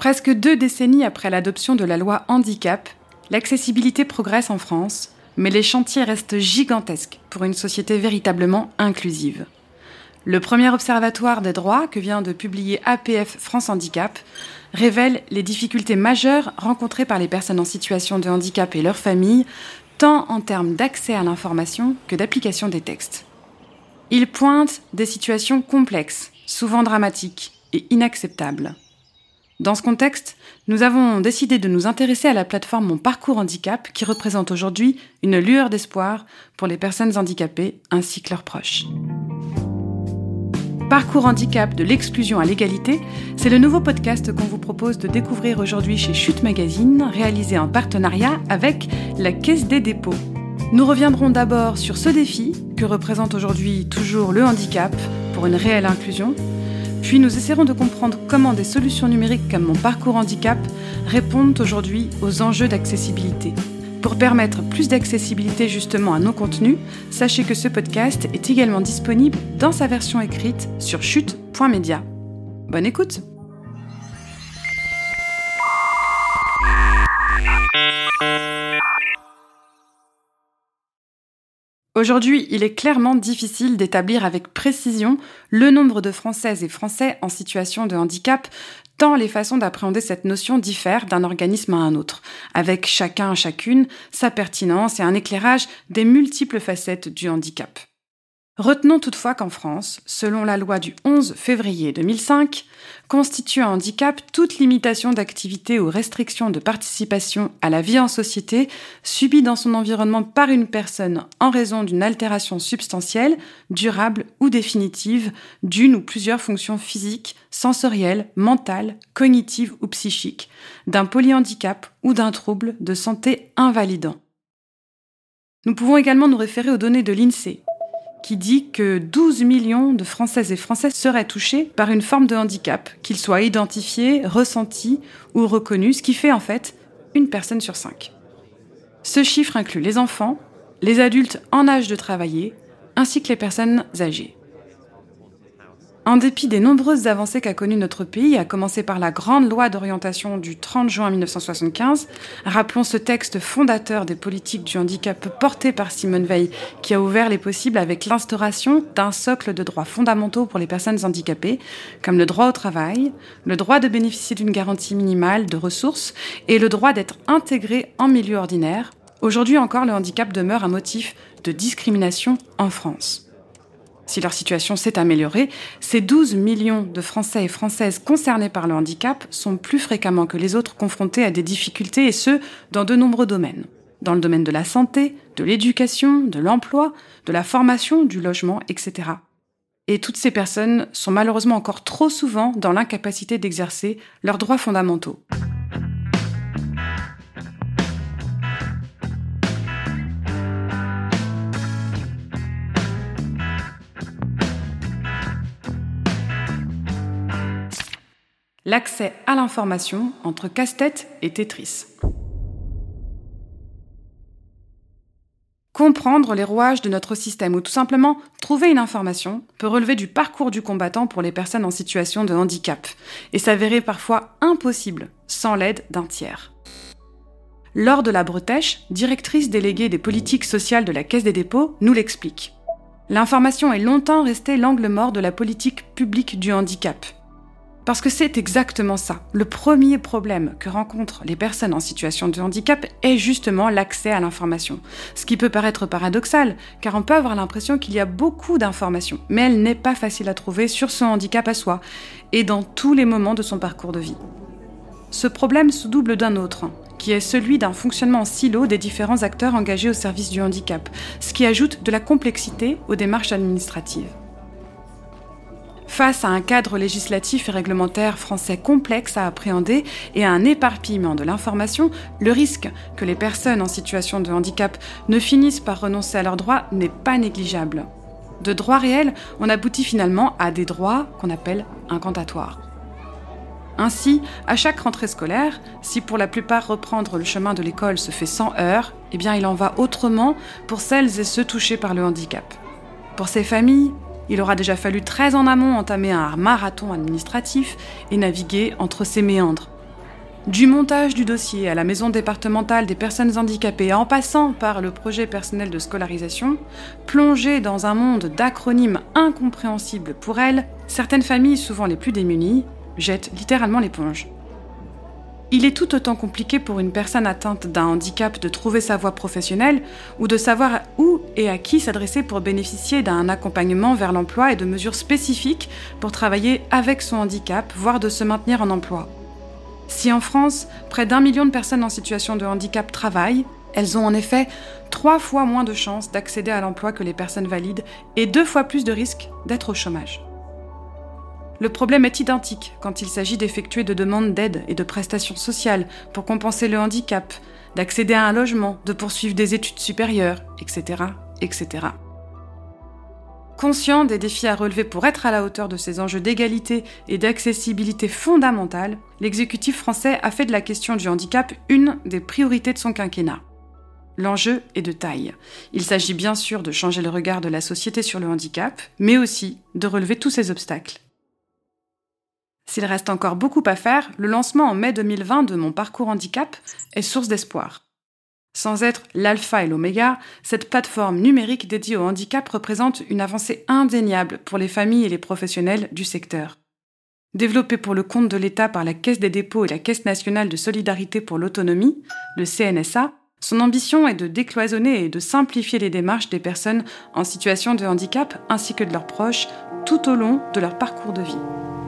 Presque deux décennies après l'adoption de la loi handicap, l'accessibilité progresse en France, mais les chantiers restent gigantesques pour une société véritablement inclusive. Le premier observatoire des droits que vient de publier APF France Handicap révèle les difficultés majeures rencontrées par les personnes en situation de handicap et leurs familles, tant en termes d'accès à l'information que d'application des textes. Il pointe des situations complexes, souvent dramatiques et inacceptables. Dans ce contexte, nous avons décidé de nous intéresser à la plateforme Mon Parcours Handicap qui représente aujourd'hui une lueur d'espoir pour les personnes handicapées ainsi que leurs proches. Parcours handicap de l'exclusion à l'égalité, c'est le nouveau podcast qu'on vous propose de découvrir aujourd'hui chez Chute Magazine, réalisé en partenariat avec la Caisse des dépôts. Nous reviendrons d'abord sur ce défi que représente aujourd'hui toujours le handicap pour une réelle inclusion, puis nous essaierons de comprendre comment des solutions numériques comme mon parcours handicap répondent aujourd'hui aux enjeux d'accessibilité. Pour permettre plus d'accessibilité justement à nos contenus, sachez que ce podcast est également disponible dans sa version écrite sur chute.media. Bonne écoute Aujourd'hui, il est clairement difficile d'établir avec précision le nombre de Françaises et Français en situation de handicap, tant les façons d'appréhender cette notion diffèrent d'un organisme à un autre, avec chacun chacune sa pertinence et un éclairage des multiples facettes du handicap. Retenons toutefois qu'en France, selon la loi du 11 février 2005, constitue un handicap toute limitation d'activité ou restriction de participation à la vie en société subie dans son environnement par une personne en raison d'une altération substantielle, durable ou définitive d'une ou plusieurs fonctions physiques, sensorielles, mentales, cognitives ou psychiques, d'un polyhandicap ou d'un trouble de santé invalidant. Nous pouvons également nous référer aux données de l'INSEE, qui dit que 12 millions de Françaises et Français seraient touchés par une forme de handicap, qu'il soit identifié, ressenti ou reconnu, ce qui fait en fait une personne sur cinq. Ce chiffre inclut les enfants, les adultes en âge de travailler, ainsi que les personnes âgées. En dépit des nombreuses avancées qu'a connues notre pays, à commencer par la grande loi d'orientation du 30 juin 1975, rappelons ce texte fondateur des politiques du handicap porté par Simone Veil, qui a ouvert les possibles avec l'instauration d'un socle de droits fondamentaux pour les personnes handicapées, comme le droit au travail, le droit de bénéficier d'une garantie minimale de ressources et le droit d'être intégré en milieu ordinaire. Aujourd'hui encore, le handicap demeure un motif de discrimination en France si leur situation s'est améliorée, ces 12 millions de Français et Françaises concernés par le handicap sont plus fréquemment que les autres confrontés à des difficultés, et ce, dans de nombreux domaines. Dans le domaine de la santé, de l'éducation, de l'emploi, de la formation, du logement, etc. Et toutes ces personnes sont malheureusement encore trop souvent dans l'incapacité d'exercer leurs droits fondamentaux. L'accès à l'information entre casse-tête et Tetris. Comprendre les rouages de notre système ou tout simplement trouver une information peut relever du parcours du combattant pour les personnes en situation de handicap et s'avérer parfois impossible sans l'aide d'un tiers. Laure de la Bretèche, directrice déléguée des politiques sociales de la Caisse des dépôts, nous l'explique. L'information est longtemps restée l'angle mort de la politique publique du handicap. Parce que c'est exactement ça. Le premier problème que rencontrent les personnes en situation de handicap est justement l'accès à l'information. Ce qui peut paraître paradoxal, car on peut avoir l'impression qu'il y a beaucoup d'informations, mais elle n'est pas facile à trouver sur son handicap à soi et dans tous les moments de son parcours de vie. Ce problème se double d'un autre, qui est celui d'un fonctionnement en silo des différents acteurs engagés au service du handicap, ce qui ajoute de la complexité aux démarches administratives. Face à un cadre législatif et réglementaire français complexe à appréhender et à un éparpillement de l'information, le risque que les personnes en situation de handicap ne finissent par renoncer à leurs droits n'est pas négligeable. De droits réels, on aboutit finalement à des droits qu'on appelle incantatoires. Ainsi, à chaque rentrée scolaire, si pour la plupart reprendre le chemin de l'école se fait sans heures, eh bien il en va autrement pour celles et ceux touchés par le handicap. Pour ces familles, il aura déjà fallu très en amont entamer un marathon administratif et naviguer entre ces méandres. Du montage du dossier à la maison départementale des personnes handicapées en passant par le projet personnel de scolarisation, plongée dans un monde d'acronymes incompréhensibles pour elles, certaines familles, souvent les plus démunies, jettent littéralement l'éponge. Il est tout autant compliqué pour une personne atteinte d'un handicap de trouver sa voie professionnelle ou de savoir où et à qui s'adresser pour bénéficier d'un accompagnement vers l'emploi et de mesures spécifiques pour travailler avec son handicap, voire de se maintenir en emploi. Si en France, près d'un million de personnes en situation de handicap travaillent, elles ont en effet trois fois moins de chances d'accéder à l'emploi que les personnes valides et deux fois plus de risques d'être au chômage. Le problème est identique quand il s'agit d'effectuer de demandes d'aide et de prestations sociales pour compenser le handicap, d'accéder à un logement, de poursuivre des études supérieures, etc., etc. Conscient des défis à relever pour être à la hauteur de ces enjeux d'égalité et d'accessibilité fondamentale, l'exécutif français a fait de la question du handicap une des priorités de son quinquennat. L'enjeu est de taille. Il s'agit bien sûr de changer le regard de la société sur le handicap, mais aussi de relever tous ces obstacles. S'il reste encore beaucoup à faire, le lancement en mai 2020 de mon parcours handicap est source d'espoir. Sans être l'alpha et l'oméga, cette plateforme numérique dédiée au handicap représente une avancée indéniable pour les familles et les professionnels du secteur. Développée pour le compte de l'État par la Caisse des dépôts et la Caisse nationale de solidarité pour l'autonomie, le CNSA, son ambition est de décloisonner et de simplifier les démarches des personnes en situation de handicap ainsi que de leurs proches tout au long de leur parcours de vie.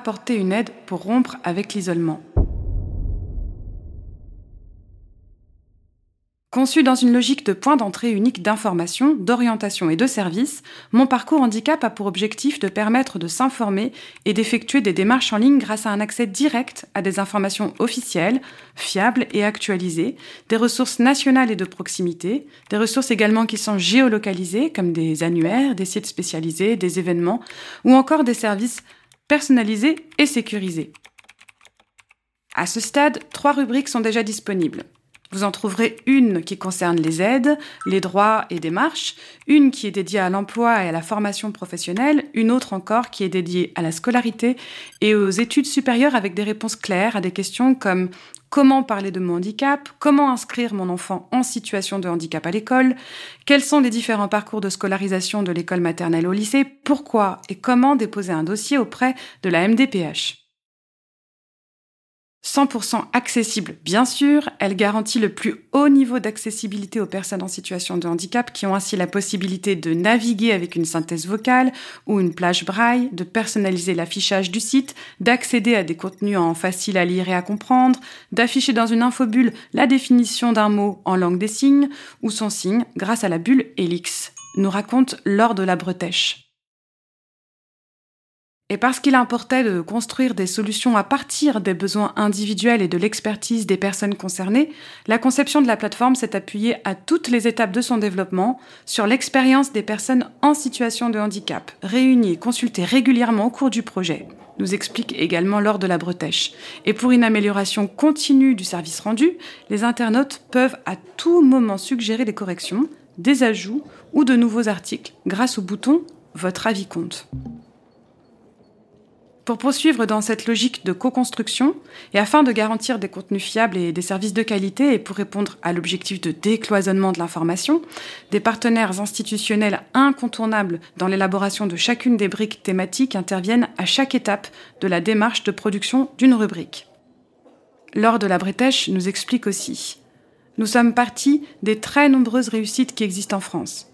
Apporter une aide pour rompre avec l'isolement. Conçu dans une logique de point d'entrée unique d'information, d'orientation et de services, mon parcours handicap a pour objectif de permettre de s'informer et d'effectuer des démarches en ligne grâce à un accès direct à des informations officielles, fiables et actualisées, des ressources nationales et de proximité, des ressources également qui sont géolocalisées comme des annuaires, des sites spécialisés, des événements ou encore des services personnalisé et sécurisé. À ce stade, trois rubriques sont déjà disponibles. Vous en trouverez une qui concerne les aides, les droits et démarches, une qui est dédiée à l'emploi et à la formation professionnelle, une autre encore qui est dédiée à la scolarité et aux études supérieures avec des réponses claires à des questions comme comment parler de mon handicap, comment inscrire mon enfant en situation de handicap à l'école, quels sont les différents parcours de scolarisation de l'école maternelle au lycée, pourquoi et comment déposer un dossier auprès de la MDPH. 100% accessible, bien sûr, elle garantit le plus haut niveau d'accessibilité aux personnes en situation de handicap qui ont ainsi la possibilité de naviguer avec une synthèse vocale ou une plage braille, de personnaliser l'affichage du site, d'accéder à des contenus en facile à lire et à comprendre, d'afficher dans une infobulle la définition d'un mot en langue des signes ou son signe grâce à la bulle Helix, nous raconte Laure de la Bretèche. Et parce qu'il importait de construire des solutions à partir des besoins individuels et de l'expertise des personnes concernées, la conception de la plateforme s'est appuyée à toutes les étapes de son développement sur l'expérience des personnes en situation de handicap, réunies et consultées régulièrement au cours du projet, nous explique également Laure de la Bretèche. Et pour une amélioration continue du service rendu, les internautes peuvent à tout moment suggérer des corrections, des ajouts ou de nouveaux articles grâce au bouton Votre avis compte. Pour poursuivre dans cette logique de co-construction, et afin de garantir des contenus fiables et des services de qualité, et pour répondre à l'objectif de décloisonnement de l'information, des partenaires institutionnels incontournables dans l'élaboration de chacune des briques thématiques interviennent à chaque étape de la démarche de production d'une rubrique. Lors de la Bretèche nous explique aussi Nous sommes partis des très nombreuses réussites qui existent en France.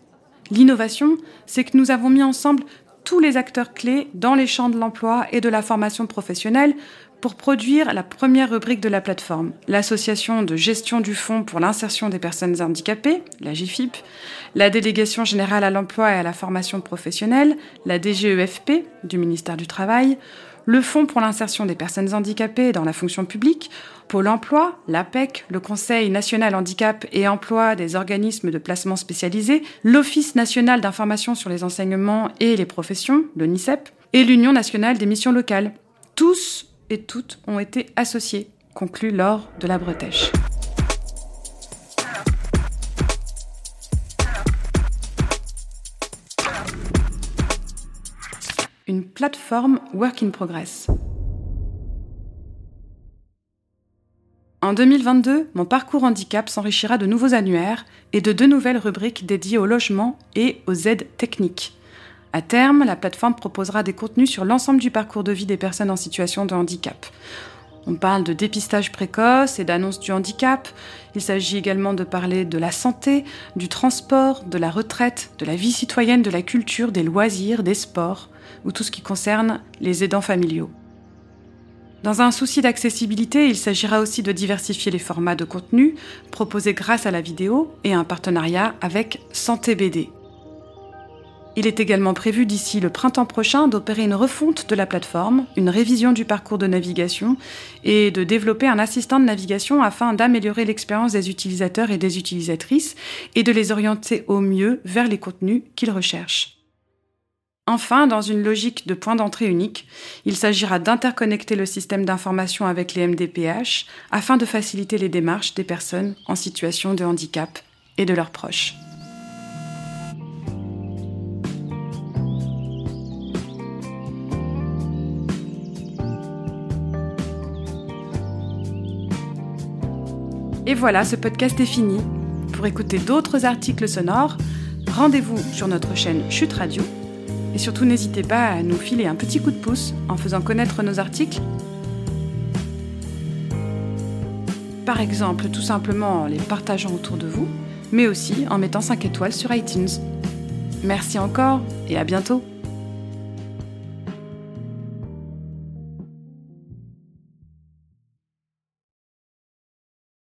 L'innovation, c'est que nous avons mis ensemble tous les acteurs clés dans les champs de l'emploi et de la formation professionnelle pour produire la première rubrique de la plateforme, l'association de gestion du fonds pour l'insertion des personnes handicapées, la GFIP, la délégation générale à l'emploi et à la formation professionnelle, la DGEFP du ministère du Travail, le Fonds pour l'insertion des personnes handicapées dans la fonction publique, Pôle emploi, l'APEC, le Conseil national handicap et emploi des organismes de placement spécialisés, l'Office national d'information sur les enseignements et les professions, l'ONICEP, et l'Union nationale des missions locales. Tous et toutes ont été associés. conclut Laure de la Bretèche. Une plateforme work in progress. En 2022, mon parcours handicap s'enrichira de nouveaux annuaires et de deux nouvelles rubriques dédiées au logement et aux aides techniques. À terme, la plateforme proposera des contenus sur l'ensemble du parcours de vie des personnes en situation de handicap. On parle de dépistage précoce et d'annonce du handicap. Il s'agit également de parler de la santé, du transport, de la retraite, de la vie citoyenne, de la culture, des loisirs, des sports, ou tout ce qui concerne les aidants familiaux. Dans un souci d'accessibilité, il s'agira aussi de diversifier les formats de contenu proposés grâce à la vidéo et un partenariat avec Santé BD. Il est également prévu d'ici le printemps prochain d'opérer une refonte de la plateforme, une révision du parcours de navigation et de développer un assistant de navigation afin d'améliorer l'expérience des utilisateurs et des utilisatrices et de les orienter au mieux vers les contenus qu'ils recherchent. Enfin, dans une logique de point d'entrée unique, il s'agira d'interconnecter le système d'information avec les MDPH afin de faciliter les démarches des personnes en situation de handicap et de leurs proches. Et voilà, ce podcast est fini. Pour écouter d'autres articles sonores, rendez-vous sur notre chaîne Chute Radio et surtout, n'hésitez pas à nous filer un petit coup de pouce en faisant connaître nos articles. Par exemple, tout simplement en les partageant autour de vous, mais aussi en mettant 5 étoiles sur iTunes. Merci encore et à bientôt